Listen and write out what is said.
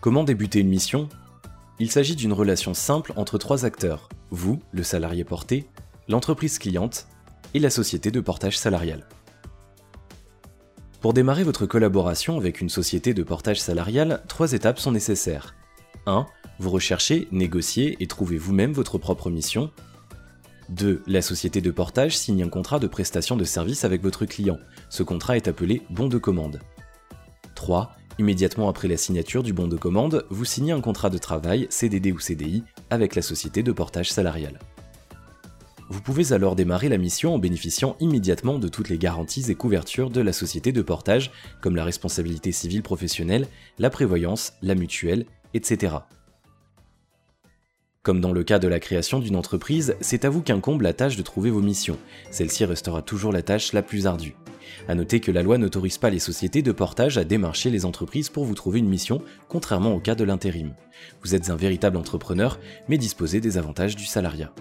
Comment débuter une mission? Il s'agit d'une relation simple entre trois acteurs, vous, le salarié porté, l'entreprise cliente et la société de portage salarial. Pour démarrer votre collaboration avec une société de portage salarial, trois étapes sont nécessaires. 1. Vous recherchez, négociez et trouvez vous-même votre propre mission. 2. La société de portage signe un contrat de prestation de service avec votre client. Ce contrat est appelé bon de commande. 3. Immédiatement après la signature du bon de commande, vous signez un contrat de travail, CDD ou CDI, avec la société de portage salarial. Vous pouvez alors démarrer la mission en bénéficiant immédiatement de toutes les garanties et couvertures de la société de portage, comme la responsabilité civile professionnelle, la prévoyance, la mutuelle, etc. Comme dans le cas de la création d'une entreprise, c'est à vous qu'incombe la tâche de trouver vos missions. Celle-ci restera toujours la tâche la plus ardue. A noter que la loi n'autorise pas les sociétés de portage à démarcher les entreprises pour vous trouver une mission, contrairement au cas de l'intérim. Vous êtes un véritable entrepreneur, mais disposez des avantages du salariat.